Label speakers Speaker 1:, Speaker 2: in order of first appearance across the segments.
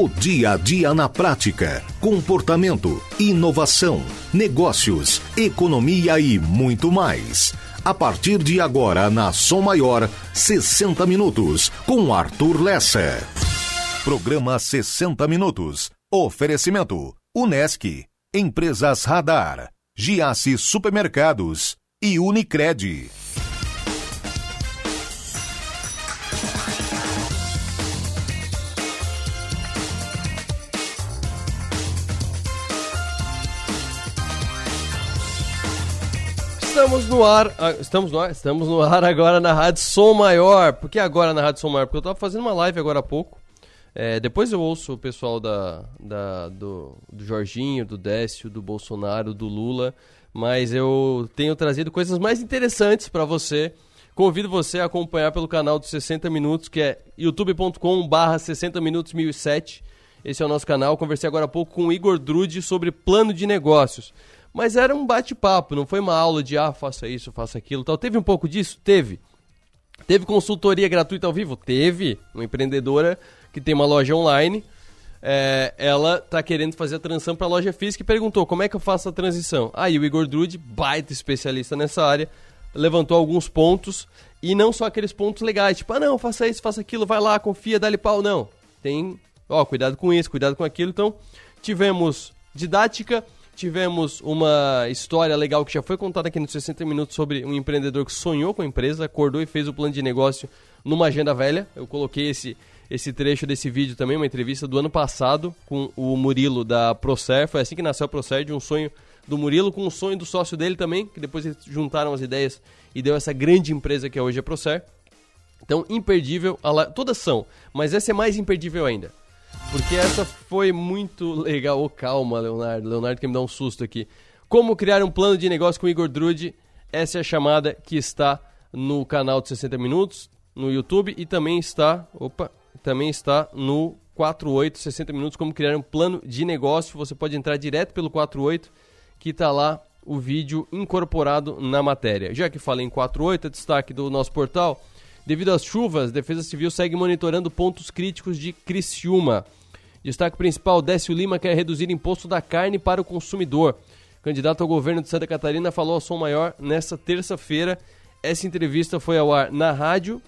Speaker 1: O dia a dia na prática, comportamento, inovação, negócios, economia e muito mais. A partir de agora na Som Maior, 60 minutos com Arthur Lessa. Programa 60 minutos. Oferecimento: Unesc, Empresas Radar, Giasse Supermercados e Unicred.
Speaker 2: Estamos no ar, ah, estamos no ar, estamos no ar agora na Rádio Som Maior. Por que agora na Rádio Som Maior? Porque eu estava fazendo uma live agora há pouco. É, depois eu ouço o pessoal da, da, do, do Jorginho, do Décio, do Bolsonaro, do Lula, mas eu tenho trazido coisas mais interessantes para você. Convido você a acompanhar pelo canal dos 60 Minutos, que é youtube.com/barra 60 Minutos 1007. Esse é o nosso canal. Conversei agora há pouco com o Igor Drude sobre plano de negócios. Mas era um bate-papo, não foi uma aula de ah, faça isso, faça aquilo tal. Teve um pouco disso? Teve. Teve consultoria gratuita ao vivo? Teve. Uma empreendedora que tem uma loja online, é, ela tá querendo fazer a transição para loja física e perguntou como é que eu faço a transição. Aí o Igor Drude, baita especialista nessa área, levantou alguns pontos e não só aqueles pontos legais, tipo, ah não, faça isso, faça aquilo, vai lá, confia, dá-lhe pau. Não, tem, ó, cuidado com isso, cuidado com aquilo. Então, tivemos didática, Tivemos uma história legal que já foi contada aqui nos 60 Minutos sobre um empreendedor que sonhou com a empresa, acordou e fez o plano de negócio numa agenda velha. Eu coloquei esse, esse trecho desse vídeo também, uma entrevista do ano passado com o Murilo da Procer. Foi assim que nasceu a Procer, de um sonho do Murilo com o sonho do sócio dele também, que depois eles juntaram as ideias e deu essa grande empresa que é hoje a Procer. Então, imperdível, todas são, mas essa é mais imperdível ainda. Porque essa foi muito legal. Oh, calma, Leonardo. Leonardo quer me dar um susto aqui. Como criar um plano de negócio com Igor Drude. Essa é a chamada que está no canal de 60 Minutos, no YouTube e também está, opa, também está no 48 60 Minutos como criar um plano de negócio. Você pode entrar direto pelo 48 que está lá o vídeo incorporado na matéria. Já que falei em 48, é destaque do nosso portal. Devido às chuvas, Defesa Civil segue monitorando pontos críticos de Criciúma. Destaque principal: Décio Lima quer reduzir imposto da carne para o consumidor. candidato ao governo de Santa Catarina falou ao Som Maior nesta terça-feira. Essa entrevista foi ao ar na rádio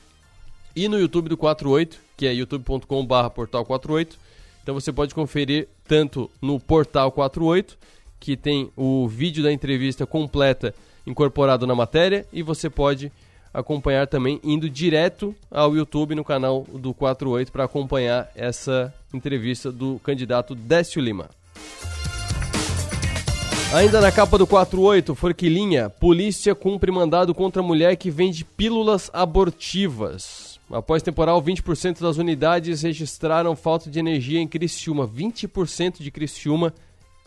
Speaker 2: e no YouTube do 48, que é youtube.com/barra portal 48. Então você pode conferir tanto no portal 48, que tem o vídeo da entrevista completa incorporado na matéria, e você pode acompanhar também indo direto ao YouTube no canal do 48 para acompanhar essa entrevista do candidato Décio Lima. Ainda na capa do 48, Forquilinha, polícia cumpre mandado contra mulher que vende pílulas abortivas. Após temporal, 20% das unidades registraram falta de energia em Criciúma. 20% de Criciúma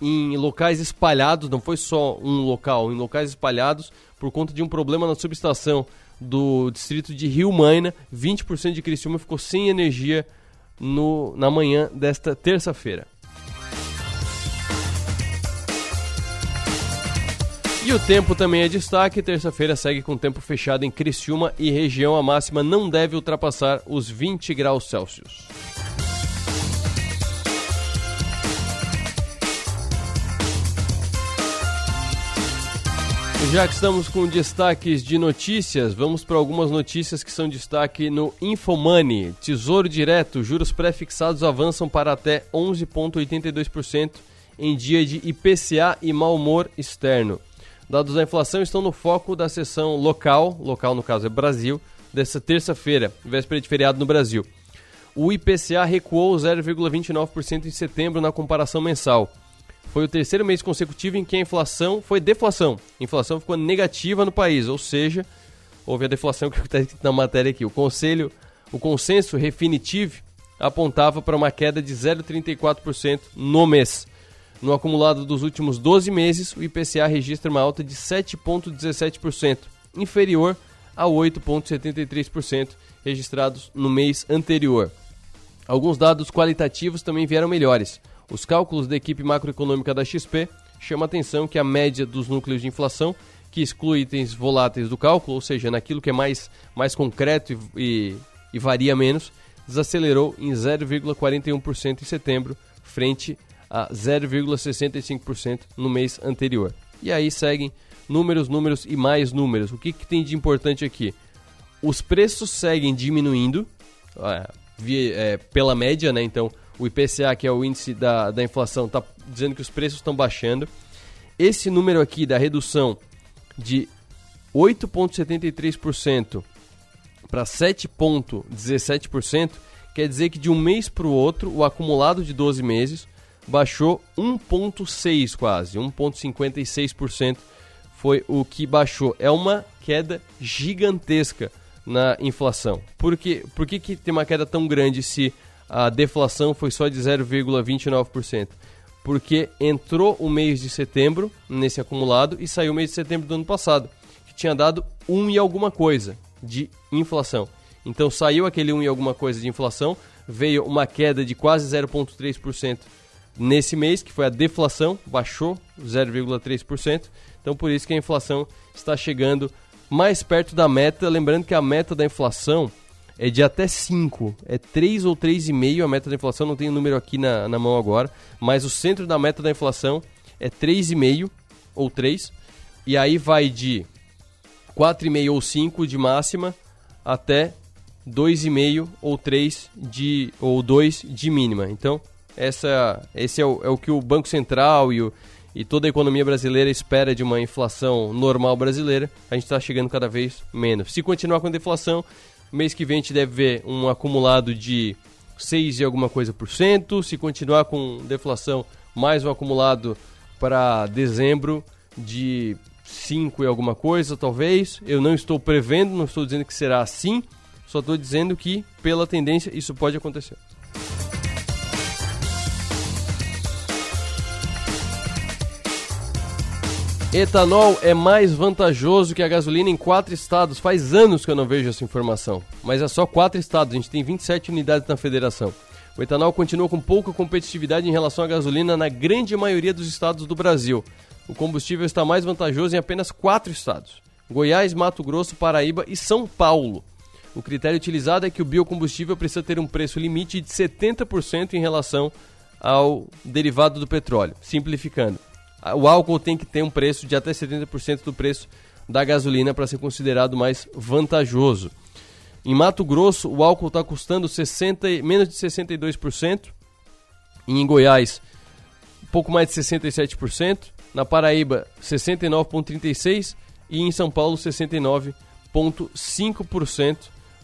Speaker 2: em locais espalhados, não foi só um local, em locais espalhados, por conta de um problema na subestação do distrito de Rio Maina, 20% de Criciúma ficou sem energia no, na manhã desta terça-feira. E o tempo também é destaque. Terça-feira segue com tempo fechado em Criciúma e região. A máxima não deve ultrapassar os 20 graus Celsius. Já que estamos com destaques de notícias, vamos para algumas notícias que são destaque no Infomoney. Tesouro Direto, juros pré-fixados avançam para até 11,82% em dia de IPCA e mau humor externo. Dados da inflação estão no foco da sessão local, local no caso é Brasil, dessa terça-feira, véspera de feriado no Brasil. O IPCA recuou 0,29% em setembro na comparação mensal. Foi o terceiro mês consecutivo em que a inflação foi deflação. A inflação ficou negativa no país, ou seja, houve a deflação que está escrito na matéria aqui. O conselho, o consenso Refinitiv apontava para uma queda de 0,34% no mês. No acumulado dos últimos 12 meses, o IPCA registra uma alta de 7,17%, inferior a 8,73% registrados no mês anterior. Alguns dados qualitativos também vieram melhores. Os cálculos da equipe macroeconômica da XP chamam a atenção que a média dos núcleos de inflação, que exclui itens voláteis do cálculo, ou seja, naquilo que é mais, mais concreto e, e, e varia menos, desacelerou em 0,41% em setembro, frente a 0,65% no mês anterior. E aí seguem números, números e mais números. O que, que tem de importante aqui? Os preços seguem diminuindo, é, via, é, pela média, né? Então, o IPCA, que é o índice da, da inflação, está dizendo que os preços estão baixando. Esse número aqui da redução de 8,73% para 7,17% quer dizer que de um mês para o outro, o acumulado de 12 meses baixou 1,6 quase, 1,56% foi o que baixou. É uma queda gigantesca na inflação. Por, por que, que tem uma queda tão grande se a deflação foi só de 0,29%? Porque entrou o mês de setembro nesse acumulado e saiu o mês de setembro do ano passado, que tinha dado 1 e alguma coisa de inflação. Então saiu aquele 1 e alguma coisa de inflação, veio uma queda de quase 0,3% nesse mês, que foi a deflação, baixou 0,3%. Então por isso que a inflação está chegando mais perto da meta. Lembrando que a meta da inflação é de até 5. É 3 ou 3,5 a meta da inflação, não tenho o número aqui na, na mão agora. Mas o centro da meta da inflação é 3,5 ou 3. E aí vai de 4,5 ou 5 de máxima até 2,5 ou 3 de ou 2 de mínima. Então, essa, esse é o, é o que o Banco Central e, o, e toda a economia brasileira espera de uma inflação normal brasileira. A gente está chegando cada vez menos. Se continuar com a deflação, mês que vem a gente deve ver um acumulado de 6 e alguma coisa por cento. Se continuar com deflação, mais um acumulado para dezembro de 5 e alguma coisa, talvez. Eu não estou prevendo, não estou dizendo que será assim, só estou dizendo que, pela tendência, isso pode acontecer. Etanol é mais vantajoso que a gasolina em quatro estados. Faz anos que eu não vejo essa informação. Mas é só quatro estados, a gente tem 27 unidades na federação. O etanol continua com pouca competitividade em relação à gasolina na grande maioria dos estados do Brasil. O combustível está mais vantajoso em apenas quatro estados: Goiás, Mato Grosso, Paraíba e São Paulo. O critério utilizado é que o biocombustível precisa ter um preço limite de 70% em relação ao derivado do petróleo. Simplificando, o álcool tem que ter um preço de até 70% do preço da gasolina para ser considerado mais vantajoso. Em Mato Grosso, o álcool está custando 60, menos de 62%. E em Goiás, pouco mais de 67%. Na Paraíba, 69,36%. E em São Paulo, 69,5%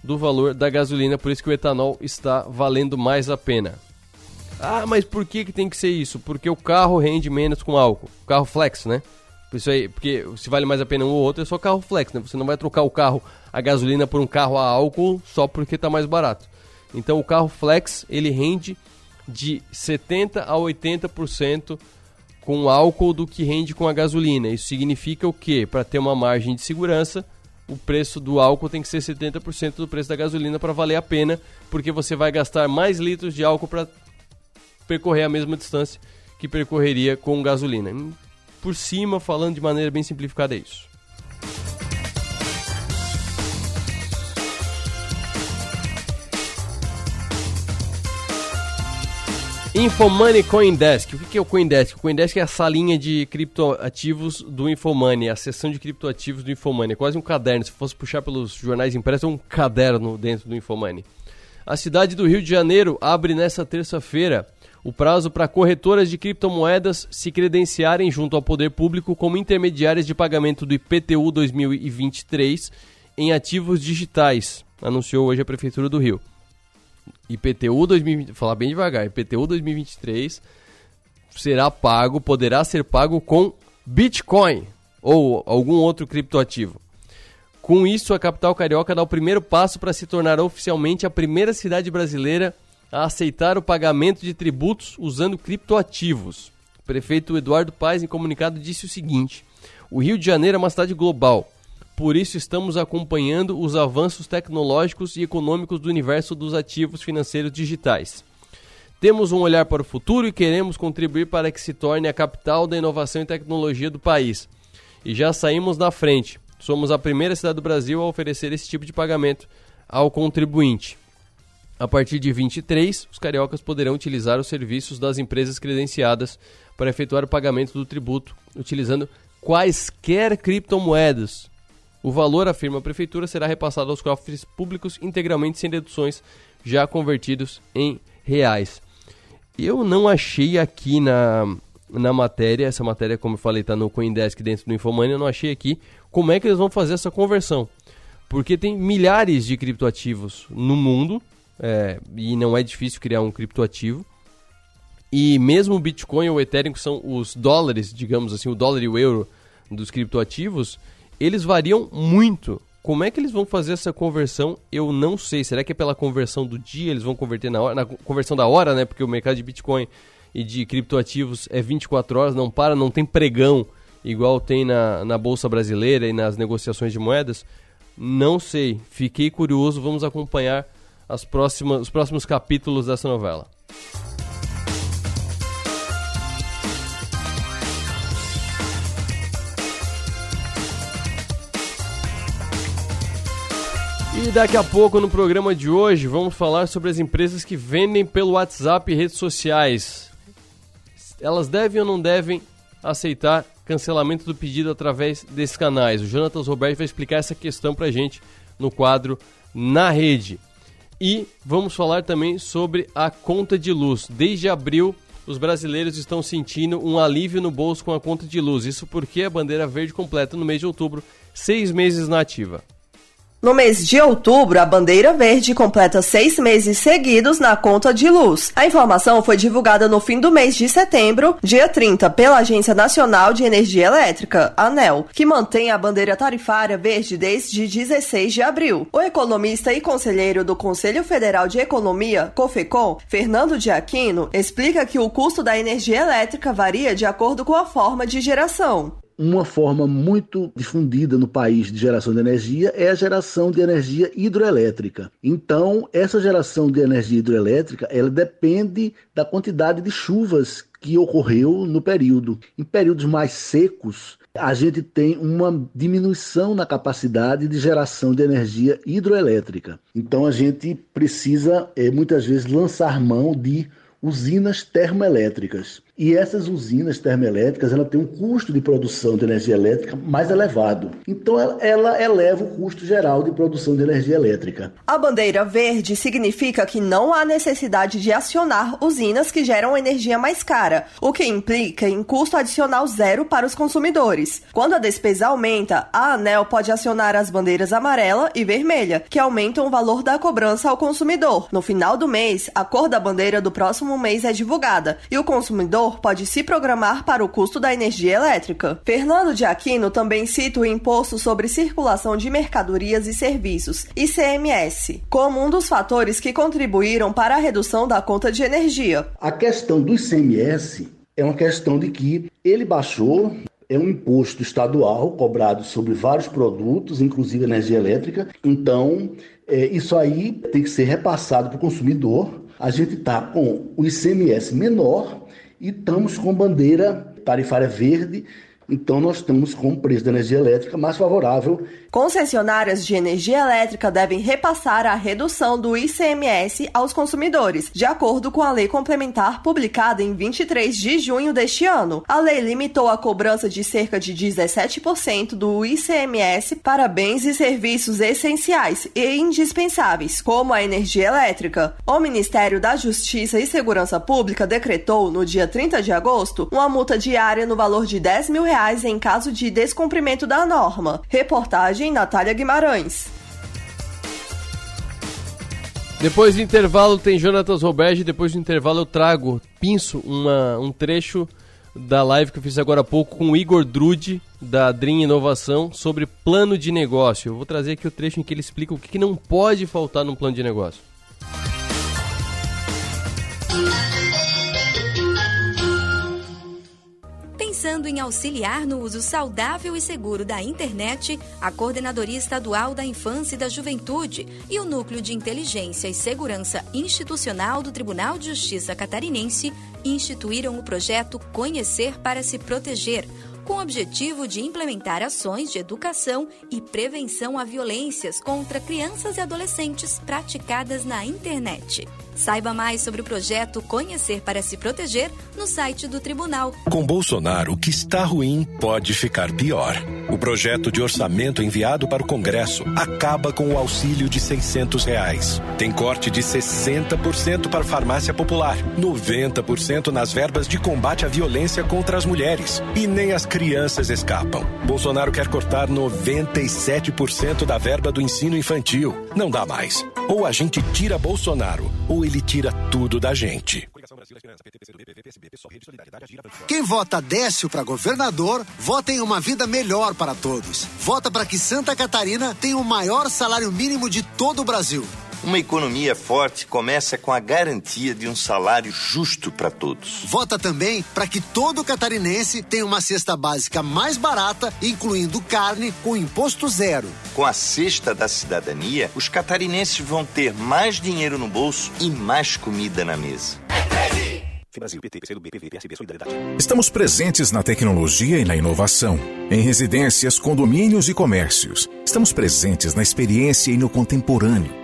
Speaker 2: do valor da gasolina. Por isso que o etanol está valendo mais a pena. Ah, mas por que, que tem que ser isso? Porque o carro rende menos com álcool. Carro flex, né? Isso aí, porque se vale mais a pena um ou outro, é só carro flex, né? Você não vai trocar o carro a gasolina por um carro a álcool só porque está mais barato. Então o carro flex, ele rende de 70 a 80% com álcool do que rende com a gasolina. Isso significa o quê? Para ter uma margem de segurança, o preço do álcool tem que ser 70% do preço da gasolina para valer a pena, porque você vai gastar mais litros de álcool para percorrer a mesma distância que percorreria com gasolina. Por cima, falando de maneira bem simplificada, é isso. Infomoney Coindesk. O que é o Coindesk? O Coindesk é a salinha de criptoativos do Infomoney, a seção de criptoativos do Infomoney. É quase um caderno. Se fosse puxar pelos jornais impressos, é um caderno dentro do Infomoney. A cidade do Rio de Janeiro abre nesta terça-feira o prazo para corretoras de criptomoedas se credenciarem junto ao poder público como intermediárias de pagamento do IPTU 2023 em ativos digitais, anunciou hoje a Prefeitura do Rio. IPTU 2020, falar bem devagar, IPTU 2023 será pago, poderá ser pago com Bitcoin ou algum outro criptoativo. Com isso, a capital carioca dá o primeiro passo para se tornar oficialmente a primeira cidade brasileira aceitar o pagamento de tributos usando criptoativos. O prefeito Eduardo Paes, em comunicado, disse o seguinte: O Rio de Janeiro é uma cidade global. Por isso, estamos acompanhando os avanços tecnológicos e econômicos do universo dos ativos financeiros digitais. Temos um olhar para o futuro e queremos contribuir para que se torne a capital da inovação e tecnologia do país. E já saímos na frente. Somos a primeira cidade do Brasil a oferecer esse tipo de pagamento ao contribuinte. A partir de 23, os cariocas poderão utilizar os serviços das empresas credenciadas para efetuar o pagamento do tributo, utilizando quaisquer criptomoedas. O valor, afirma a prefeitura, será repassado aos cofres públicos integralmente sem deduções, já convertidos em reais. Eu não achei aqui na, na matéria, essa matéria, como eu falei, está no Coindesk dentro do Infomania, eu não achei aqui como é que eles vão fazer essa conversão. Porque tem milhares de criptoativos no mundo, é, e não é difícil criar um criptoativo. E mesmo o Bitcoin ou o Ethereum, que são os dólares, digamos assim, o dólar e o euro dos criptoativos, eles variam muito. Como é que eles vão fazer essa conversão? Eu não sei. Será que é pela conversão do dia? Eles vão converter na hora, na conversão da hora, né? Porque o mercado de Bitcoin e de criptoativos é 24 horas, não para, não tem pregão igual tem na, na Bolsa Brasileira e nas negociações de moedas. Não sei. Fiquei curioso. Vamos acompanhar as próximas, os próximos capítulos dessa novela. E daqui a pouco no programa de hoje vamos falar sobre as empresas que vendem pelo WhatsApp e redes sociais. Elas devem ou não devem aceitar cancelamento do pedido através desses canais? O Jonathan Roberto vai explicar essa questão pra gente no quadro Na Rede. E vamos falar também sobre a conta de luz. Desde abril, os brasileiros estão sentindo um alívio no bolso com a conta de luz. Isso porque a bandeira verde completa no mês de outubro seis meses na ativa.
Speaker 3: No mês de outubro, a bandeira verde completa seis meses seguidos na conta de luz. A informação foi divulgada no fim do mês de setembro, dia 30, pela Agência Nacional de Energia Elétrica, ANEL, que mantém a bandeira tarifária verde desde 16 de abril. O economista e conselheiro do Conselho Federal de Economia, COFECOM, Fernando de Aquino, explica que o custo da energia elétrica varia de acordo com a forma de geração.
Speaker 4: Uma forma muito difundida no país de geração de energia é a geração de energia hidroelétrica. Então, essa geração de energia hidroelétrica, ela depende da quantidade de chuvas que ocorreu no período. Em períodos mais secos, a gente tem uma diminuição na capacidade de geração de energia hidroelétrica. Então a gente precisa é, muitas vezes lançar mão de usinas termoelétricas. E essas usinas termoelétricas ela tem um custo de produção de energia elétrica mais elevado. Então ela eleva o custo geral de produção de energia elétrica.
Speaker 3: A bandeira verde significa que não há necessidade de acionar usinas que geram energia mais cara, o que implica em custo adicional zero para os consumidores. Quando a despesa aumenta, a ANEL pode acionar as bandeiras amarela e vermelha, que aumentam o valor da cobrança ao consumidor. No final do mês, a cor da bandeira do próximo mês é divulgada e o consumidor consumidor pode se programar para o custo da energia elétrica. Fernando de Aquino também cita o Imposto sobre Circulação de Mercadorias e Serviços, ICMS, como um dos fatores que contribuíram para a redução da conta de energia.
Speaker 4: A questão do ICMS é uma questão de que ele baixou é um imposto estadual cobrado sobre vários produtos, inclusive energia elétrica. Então, é, isso aí tem que ser repassado para o consumidor. A gente está com o ICMS menor e estamos com bandeira tarifária verde então, nós estamos com o preço da energia elétrica mais favorável.
Speaker 3: Concessionárias de energia elétrica devem repassar a redução do ICMS aos consumidores, de acordo com a lei complementar publicada em 23 de junho deste ano. A lei limitou a cobrança de cerca de 17% do ICMS para bens e serviços essenciais e indispensáveis, como a energia elétrica. O Ministério da Justiça e Segurança Pública decretou, no dia 30 de agosto, uma multa diária no valor de 10 mil reais reais em caso de descumprimento da norma. Reportagem Natália Guimarães.
Speaker 2: Depois do intervalo tem Jonatas Roberge, depois do intervalo eu trago, pinço uma, um trecho da live que eu fiz agora há pouco com o Igor Drude, da Dream Inovação, sobre plano de negócio. Eu vou trazer aqui o trecho em que ele explica o que não pode faltar num plano de negócio.
Speaker 5: Pensando em auxiliar no uso saudável e seguro da internet, a Coordenadoria Estadual da Infância e da Juventude e o Núcleo de Inteligência e Segurança Institucional do Tribunal de Justiça Catarinense instituíram o projeto Conhecer para se Proteger com o objetivo de implementar ações de educação e prevenção a violências contra crianças e adolescentes praticadas na internet. Saiba mais sobre o projeto Conhecer para se Proteger no site do Tribunal.
Speaker 6: Com Bolsonaro, o que está ruim pode ficar pior. O projeto de orçamento enviado para o Congresso acaba com o auxílio de 600 reais. Tem corte de 60% para farmácia popular, 90% nas verbas de combate à violência contra as mulheres. E nem as crianças escapam. Bolsonaro quer cortar 97% da verba do ensino infantil. Não dá mais. Ou a gente tira Bolsonaro, ou ele tira tudo da gente.
Speaker 7: Quem vota Décio para governador, vota em uma vida melhor para todos. Vota para que Santa Catarina tenha o maior salário mínimo de todo o Brasil.
Speaker 8: Uma economia forte começa com a garantia de um salário justo para todos.
Speaker 7: Vota também para que todo catarinense tenha uma cesta básica mais barata, incluindo carne com imposto zero.
Speaker 8: Com a cesta da cidadania, os catarinenses vão ter mais dinheiro no bolso e mais comida na mesa.
Speaker 1: Estamos presentes na tecnologia e na inovação, em residências, condomínios e comércios. Estamos presentes na experiência e no contemporâneo,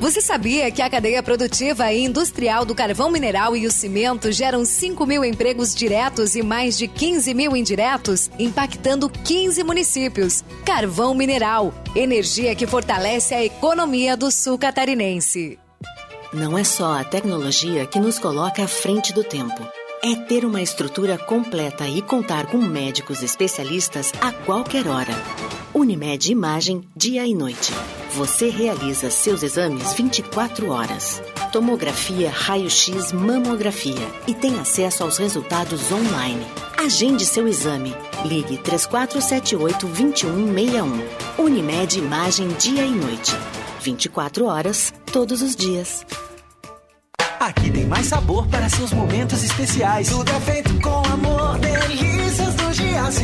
Speaker 9: Você sabia que a cadeia produtiva e industrial do carvão mineral e o cimento geram 5 mil empregos diretos e mais de 15 mil indiretos, impactando 15 municípios? Carvão mineral, energia que fortalece a economia do sul catarinense.
Speaker 10: Não é só a tecnologia que nos coloca à frente do tempo. É ter uma estrutura completa e contar com médicos especialistas a qualquer hora. Unimed Imagem, dia e noite. Você realiza seus exames 24 horas. Tomografia, raio-x, mamografia e tem acesso aos resultados online. Agende seu exame. Ligue 3478-2161. Unimed Imagem, dia e noite. 24 horas, todos os dias.
Speaker 11: Aqui tem mais sabor para seus momentos especiais. Tudo é feito com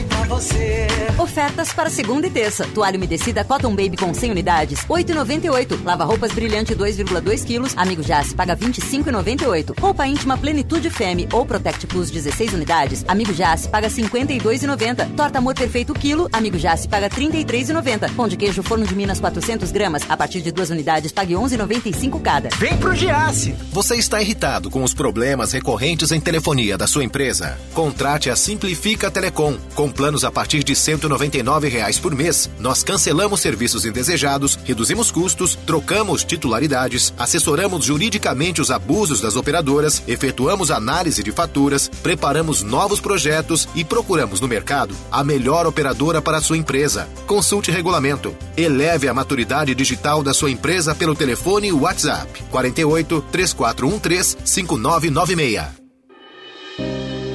Speaker 11: pra você.
Speaker 12: Ofertas para segunda e terça. Toalha umedecida Cotton Baby com 100 unidades, 8,98. Lava roupas brilhante 2,2 quilos. Amigo Jace paga 25,98. Roupa íntima Plenitude Femme ou Protect Plus 16 unidades. Amigo Jace paga 52,90. Torta Amor Perfeito quilo. Amigo Jace paga 33,90. Pão de queijo Forno de Minas 400 gramas. A partir de duas unidades pague 11,95 cada.
Speaker 11: Vem pro Giasse.
Speaker 1: Você está irritado com os problemas recorrentes em telefonia da sua empresa? Contrate a Simplifica Telecom. Com planos a partir de 199 reais por mês, nós cancelamos serviços indesejados, reduzimos custos, trocamos titularidades, assessoramos juridicamente os abusos das operadoras, efetuamos análise de faturas, preparamos novos projetos e procuramos no mercado a melhor operadora para a sua empresa. Consulte regulamento. Eleve a maturidade digital da sua empresa pelo telefone WhatsApp 48 3413 5996.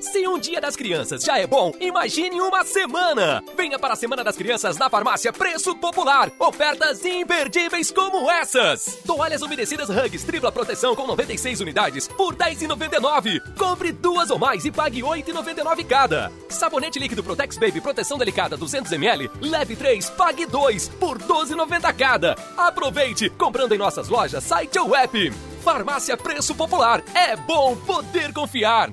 Speaker 13: Se um dia das crianças já é bom, imagine uma semana! Venha para a Semana das Crianças na farmácia Preço Popular. Ofertas imperdíveis como essas: toalhas umedecidas Hugs tripla proteção com 96 unidades por R$ 10,99. Compre duas ou mais e pague R$ 8,99 cada. Sabonete líquido Protex Baby proteção delicada 200ml, leve 3, pague 2 por R$ 12,90 cada. Aproveite comprando em nossas lojas, site ou app. Farmácia Preço Popular. É bom poder confiar.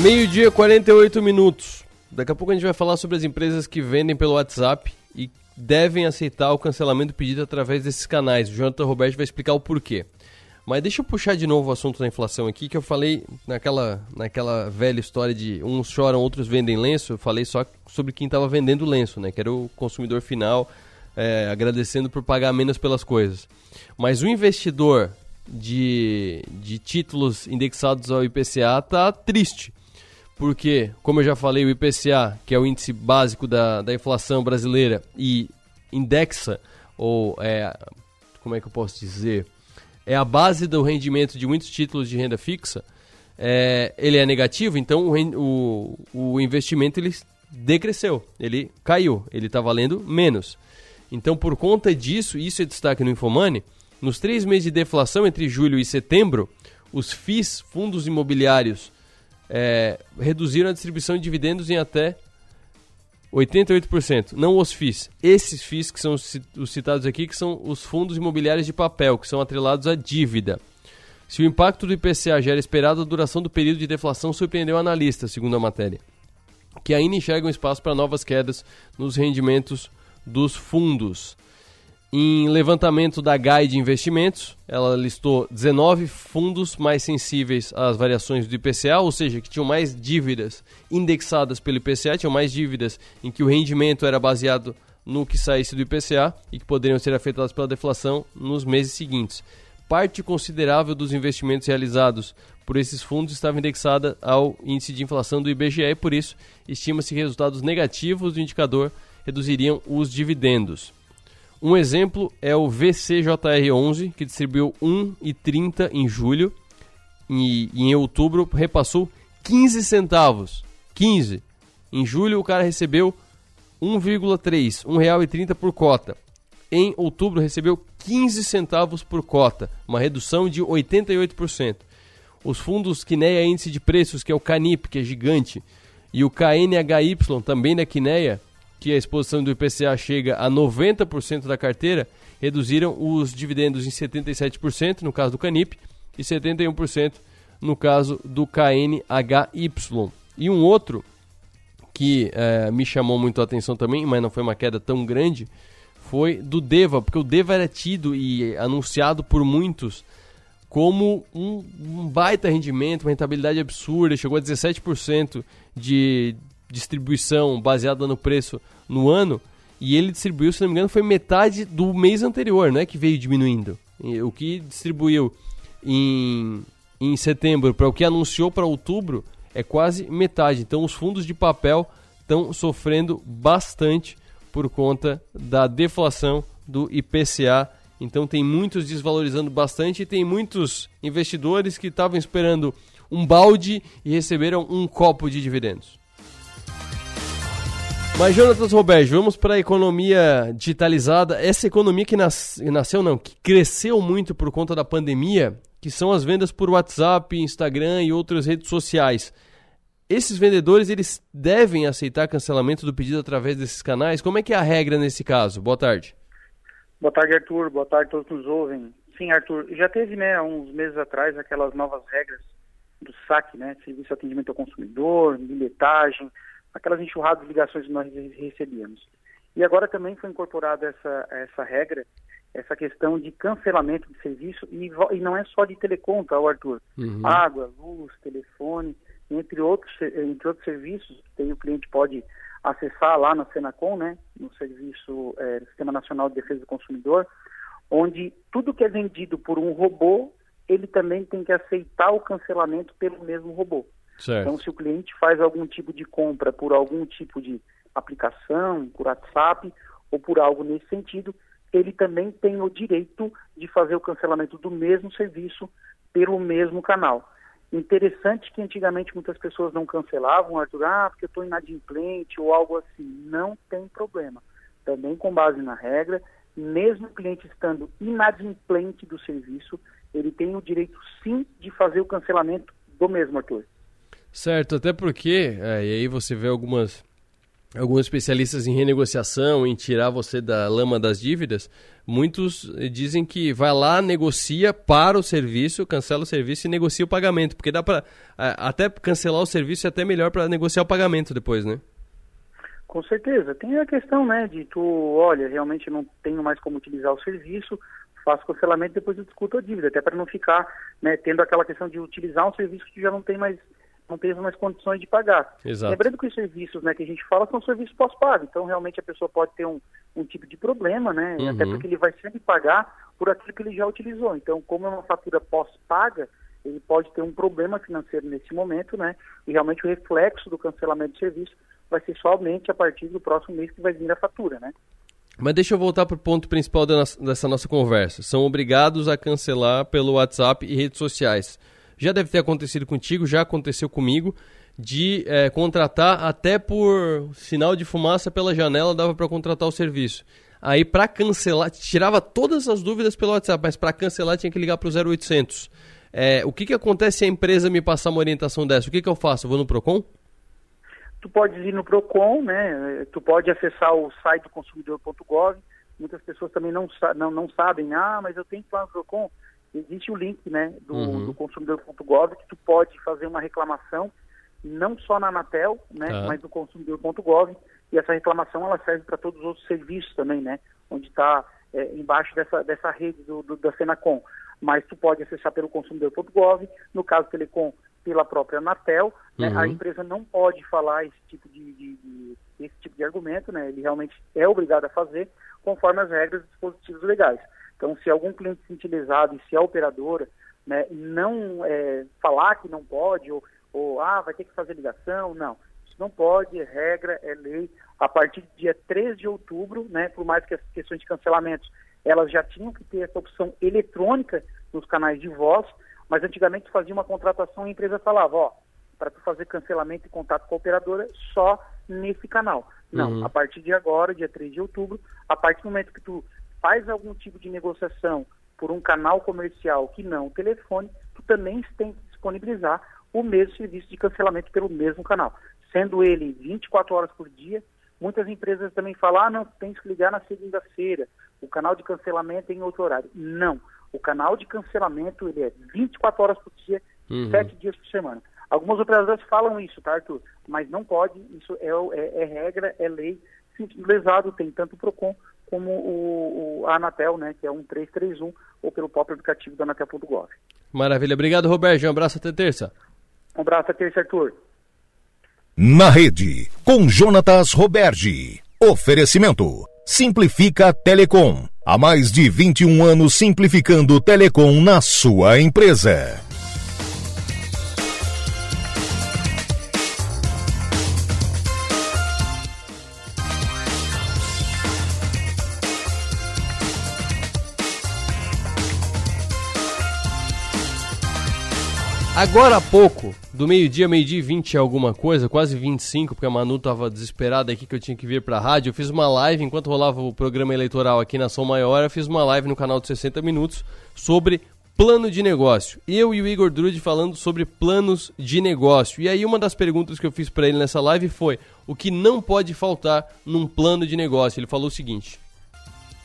Speaker 2: Meio-dia, 48 minutos. Daqui a pouco a gente vai falar sobre as empresas que vendem pelo WhatsApp e devem aceitar o cancelamento do pedido através desses canais. O Jonathan Roberto vai explicar o porquê. Mas deixa eu puxar de novo o assunto da inflação aqui, que eu falei naquela, naquela velha história de uns choram, outros vendem lenço. Eu falei só sobre quem estava vendendo lenço, né? Que era o consumidor final, é, agradecendo por pagar menos pelas coisas. Mas o investidor de, de títulos indexados ao IPCA tá triste porque, como eu já falei, o IPCA, que é o índice básico da, da inflação brasileira, e indexa, ou é, como é que eu posso dizer, é a base do rendimento de muitos títulos de renda fixa, é, ele é negativo, então o, o, o investimento ele decresceu, ele caiu, ele está valendo menos. Então, por conta disso, isso é destaque no Infomoney, nos três meses de deflação entre julho e setembro, os FIIs, fundos imobiliários, é, reduziram a distribuição de dividendos em até 88%. Não os FIIs. Esses FIIs que são os citados aqui, que são os fundos imobiliários de papel, que são atrelados à dívida. Se o impacto do IPCA já era esperado, a duração do período de deflação surpreendeu analistas, segundo a matéria, que ainda enxergam espaço para novas quedas nos rendimentos dos fundos. Em levantamento da GAI de investimentos, ela listou 19 fundos mais sensíveis às variações do IPCA, ou seja, que tinham mais dívidas indexadas pelo IPCA, tinham mais dívidas em que o rendimento era baseado no que saísse do IPCA e que poderiam ser afetadas pela deflação nos meses seguintes. Parte considerável dos investimentos realizados por esses fundos estava indexada ao índice de inflação do IBGE e, por isso, estima-se que resultados negativos do indicador reduziriam os dividendos. Um exemplo é o VCJR11, que distribuiu 1,30 em julho e em outubro repassou 15 centavos. 15. Em julho o cara recebeu 1,3, R$ 1,30 por cota. Em outubro recebeu 15 centavos por cota, uma redução de 88%. Os fundos Kinea Índice de Preços, que é o Canip, que é gigante, e o KNHY, também da Kinea, que a exposição do IPCA chega a 90% da carteira, reduziram os dividendos em 77% no caso do Canip e 71% no caso do KNHY. E um outro que é, me chamou muito a atenção também, mas não foi uma queda tão grande, foi do Deva, porque o Deva era tido e anunciado por muitos como um, um baita rendimento, uma rentabilidade absurda, chegou a 17% de, distribuição baseada no preço no ano, e ele distribuiu, se não me engano, foi metade do mês anterior, não é que veio diminuindo. O que distribuiu em, em setembro para o que anunciou para outubro é quase metade. Então os fundos de papel estão sofrendo bastante por conta da deflação do IPCA. Então tem muitos desvalorizando bastante e tem muitos investidores que estavam esperando um balde e receberam um copo de dividendos. Mas, Jonatas Roberto, vamos para a economia digitalizada. Essa economia que nas, nasceu, não, que cresceu muito por conta da pandemia, que são as vendas por WhatsApp, Instagram e outras redes sociais. Esses vendedores, eles devem aceitar cancelamento do pedido através desses canais? Como é que é a regra nesse caso? Boa tarde.
Speaker 14: Boa tarde, Arthur. Boa tarde a todos que nos ouvem. Sim, Arthur, já teve, né, uns meses atrás, aquelas novas regras do SAC, né, Serviço de Atendimento ao Consumidor, bilhetagem, aquelas enxurradas de ligações que nós recebíamos. E agora também foi incorporada essa, essa regra, essa questão de cancelamento de serviço, e, e não é só de telecom, tá, Arthur? Uhum. Água, luz, telefone, entre outros, entre outros serviços que o cliente pode acessar lá na Senacom, né, no serviço é, Sistema Nacional de Defesa do Consumidor, onde tudo que é vendido por um robô, ele também tem que aceitar o cancelamento pelo mesmo robô. Certo. Então, se o cliente faz algum tipo de compra por algum tipo de aplicação, por WhatsApp, ou por algo nesse sentido, ele também tem o direito de fazer o cancelamento do mesmo serviço pelo mesmo canal. Interessante que antigamente muitas pessoas não cancelavam, Arthur, ah, porque eu estou inadimplente ou algo assim. Não tem problema. Também com base na regra, mesmo o cliente estando inadimplente do serviço, ele tem o direito sim de fazer o cancelamento do mesmo, Arthur.
Speaker 2: Certo, até porque, é, e aí você vê algumas alguns especialistas em renegociação, em tirar você da lama das dívidas, muitos dizem que vai lá, negocia para o serviço, cancela o serviço e negocia o pagamento, porque dá para até cancelar o serviço é até melhor para negociar o pagamento depois, né?
Speaker 14: Com certeza. Tem a questão, né, de tu, olha, realmente não tenho mais como utilizar o serviço, faço cancelamento depois eu discuto a dívida, até para não ficar, né, tendo aquela questão de utilizar um serviço que já não tem mais não tem mais condições de pagar.
Speaker 2: Exato.
Speaker 14: Lembrando que os serviços né, que a gente fala são serviços pós-pago, então realmente a pessoa pode ter um, um tipo de problema, né?
Speaker 2: Uhum.
Speaker 14: Até porque ele vai sempre pagar por aquilo que ele já utilizou. Então, como é uma fatura pós-paga, ele pode ter um problema financeiro nesse momento, né? E realmente o reflexo do cancelamento de serviço vai ser somente a partir do próximo mês que vai vir a fatura, né?
Speaker 2: Mas deixa eu voltar para o ponto principal dessa nossa conversa. São obrigados a cancelar pelo WhatsApp e redes sociais já deve ter acontecido contigo, já aconteceu comigo, de é, contratar até por sinal de fumaça pela janela dava para contratar o serviço. Aí para cancelar, tirava todas as dúvidas pelo WhatsApp, mas para cancelar tinha que ligar para o 0800. É, o que, que acontece se a empresa me passar uma orientação dessa? O que, que eu faço? Eu vou no Procon?
Speaker 14: Tu pode ir no Procon, né? Tu pode acessar o site do consumidor.gov. Muitas pessoas também não, não, não sabem, ah, mas eu tenho que ir lá no Procon existe o link né, do, uhum. do consumidor.gov que tu pode fazer uma reclamação não só na Anatel, né, ah. mas no consumidor.gov e essa reclamação ela serve para todos os outros serviços também, né, onde está é, embaixo dessa, dessa rede do, do, da Senacom. Mas tu pode acessar pelo consumidor.gov, no caso Telecom pela própria Anatel, né, uhum. a empresa não pode falar esse tipo de, de, de, esse tipo de argumento, né, ele realmente é obrigado a fazer conforme as regras dos dispositivos legais. Então, se algum cliente se sentir lesado e se a operadora né, não é, falar que não pode, ou, ou, ah, vai ter que fazer ligação, não. Isso não pode, é regra, é lei. A partir do dia 3 de outubro, né, por mais que as questões de cancelamentos, elas já tinham que ter essa opção eletrônica nos canais de voz, mas antigamente fazia uma contratação e a empresa falava, ó, para tu fazer cancelamento e contato com a operadora só nesse canal. Não, uhum. a partir de agora, dia 3 de outubro, a partir do momento que tu faz algum tipo de negociação por um canal comercial que não o telefone, tu também tem que disponibilizar o mesmo serviço de cancelamento pelo mesmo canal, sendo ele 24 horas por dia. Muitas empresas também falam, ah, não, tem que ligar na segunda-feira, o canal de cancelamento é em outro horário. Não, o canal de cancelamento ele é 24 horas por dia, uhum. 7 dias por semana. Algumas operadoras falam isso, tá, Arthur? Mas não pode, isso é, é, é regra, é lei. Se lesado, tem tanto o PROCON como o, o, a Anatel, né, que é 1331, ou pelo próprio aplicativo da Anatel.gov.
Speaker 2: Maravilha. Obrigado, Roberto. Um abraço até terça.
Speaker 14: Um abraço até terça, Arthur.
Speaker 1: Na rede, com Jonatas Roberge. Oferecimento. Simplifica Telecom. Há mais de 21 anos simplificando Telecom na sua empresa.
Speaker 2: Agora há pouco, do meio-dia, meio-dia e 20 alguma coisa, quase 25, porque a Manu tava desesperada aqui que eu tinha que vir pra rádio. Eu fiz uma live enquanto rolava o programa eleitoral aqui na São Maior. Eu fiz uma live no canal de 60 minutos sobre plano de negócio. Eu e o Igor Drude falando sobre planos de negócio. E aí uma das perguntas que eu fiz para ele nessa live foi: o que não pode faltar num plano de negócio? Ele falou o seguinte: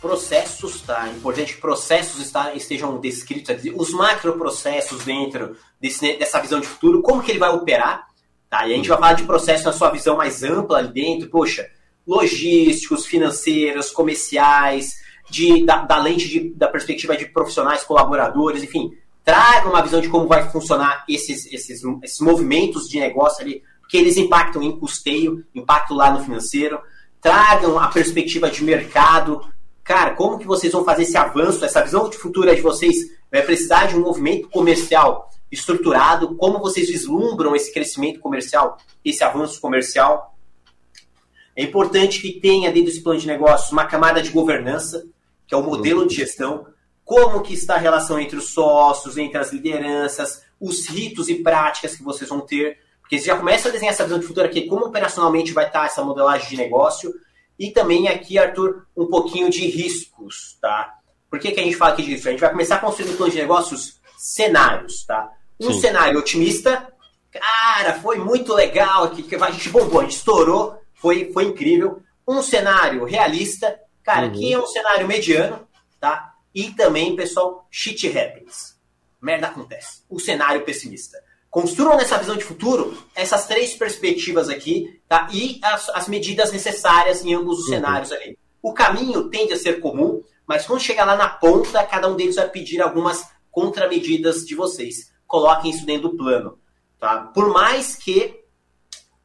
Speaker 15: processos, tá? É importante que processos estejam descritos, os macroprocessos dentro desse, dessa visão de futuro, como que ele vai operar, tá? E a gente vai falar de processo na sua visão mais ampla ali dentro, poxa, logísticos, financeiros, comerciais, de, da, da lente de, da perspectiva de profissionais, colaboradores, enfim, traga uma visão de como vai funcionar esses, esses, esses movimentos de negócio ali, porque eles impactam em custeio, impactam lá no financeiro, tragam a perspectiva de mercado, cara, como que vocês vão fazer esse avanço, essa visão de futuro de vocês? Vai precisar de um movimento comercial estruturado, como vocês vislumbram esse crescimento comercial, esse avanço comercial. É importante que tenha dentro desse plano de negócios uma camada de governança, que é o modelo de gestão, como que está a relação entre os sócios, entre as lideranças, os ritos e práticas que vocês vão ter, porque você já começa a desenhar essa visão de futuro aqui, como operacionalmente vai estar essa modelagem de negócio, e também aqui, Arthur, um pouquinho de riscos, tá? Por que, que a gente fala aqui de risco? A gente vai começar a construir no plano de negócios cenários, tá? Um
Speaker 2: Sim.
Speaker 15: cenário otimista, cara, foi muito legal aqui, que a gente bombou, a gente estourou, foi, foi incrível. Um cenário realista, cara,
Speaker 2: Uhum.
Speaker 15: aqui é um cenário mediano, tá? E também, pessoal, shit happens. Merda acontece. O cenário pessimista. Construam nessa visão de futuro essas três perspectivas aqui, tá? E as, as medidas necessárias em ambos os
Speaker 2: Uhum.
Speaker 15: cenários ali. O caminho tende a ser comum, mas quando chegar lá na ponta, cada um deles vai pedir algumas contramedidas de vocês. Coloquem isso dentro do plano, tá? Por mais que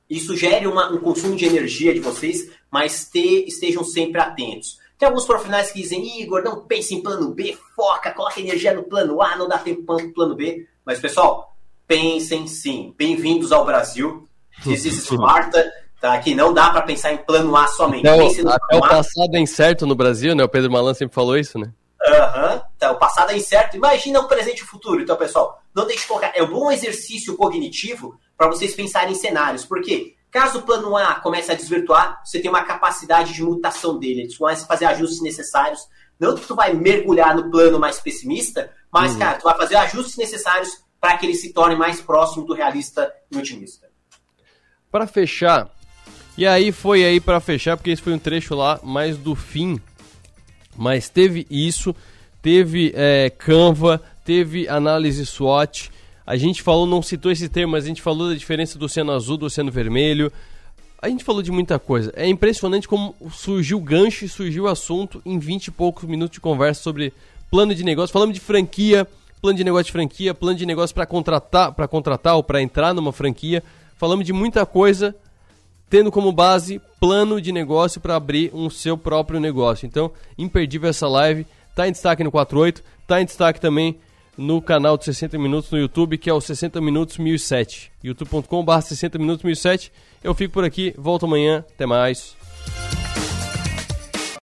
Speaker 15: isso gere uma- um consumo de energia de vocês, mas te- estejam sempre atentos. Tem alguns profissionais que dizem, Igor, não pense em plano B, foca, coloca energia no plano A, não dá tempo para o plano B. Mas, pessoal, pensem sim. Bem-vindos ao Brasil. This is Sparta, tá? Que não dá para pensar em plano A somente.
Speaker 2: Até
Speaker 15: Pense
Speaker 2: o,
Speaker 15: no
Speaker 2: até o passado é incerto no Brasil, né? O Pedro Malan sempre falou isso, né?
Speaker 15: Aham, tá, o passado é incerto. Imagina o presente e o futuro. Então, pessoal, não deixe de colocar. É um bom exercício cognitivo para vocês pensarem em cenários. Porque caso o plano A comece a desvirtuar, você tem uma capacidade de mutação dele. Eles começam a fazer ajustes necessários. Não que tu vai mergulhar no plano mais pessimista, mas,
Speaker 2: Uhum.
Speaker 15: cara, tu vai fazer ajustes necessários para que ele se torne mais próximo do realista e otimista.
Speaker 2: Pra fechar, e aí foi aí pra fechar, porque esse foi um trecho lá mais do fim, mas teve isso, teve é, Canva, teve análise SWOT, a gente falou, não citou esse termo, mas a gente falou da diferença do oceano azul do oceano vermelho, a gente falou de muita coisa. É impressionante como surgiu o gancho e surgiu o assunto em 20 e poucos minutos de conversa sobre plano de negócio. Falamos de franquia, plano de negócio de franquia, plano de negócio para contratar, para contratar ou para entrar numa franquia. Falamos de muita coisa, tendo como base plano de negócio para abrir um seu próprio negócio. Então, imperdível essa live. Tá em destaque no 48, tá em destaque também no canal de 60 minutos no YouTube, que é o 60 minutos 1007. youtube.com/60 minutos 1007. Eu fico por aqui, volto amanhã, até mais.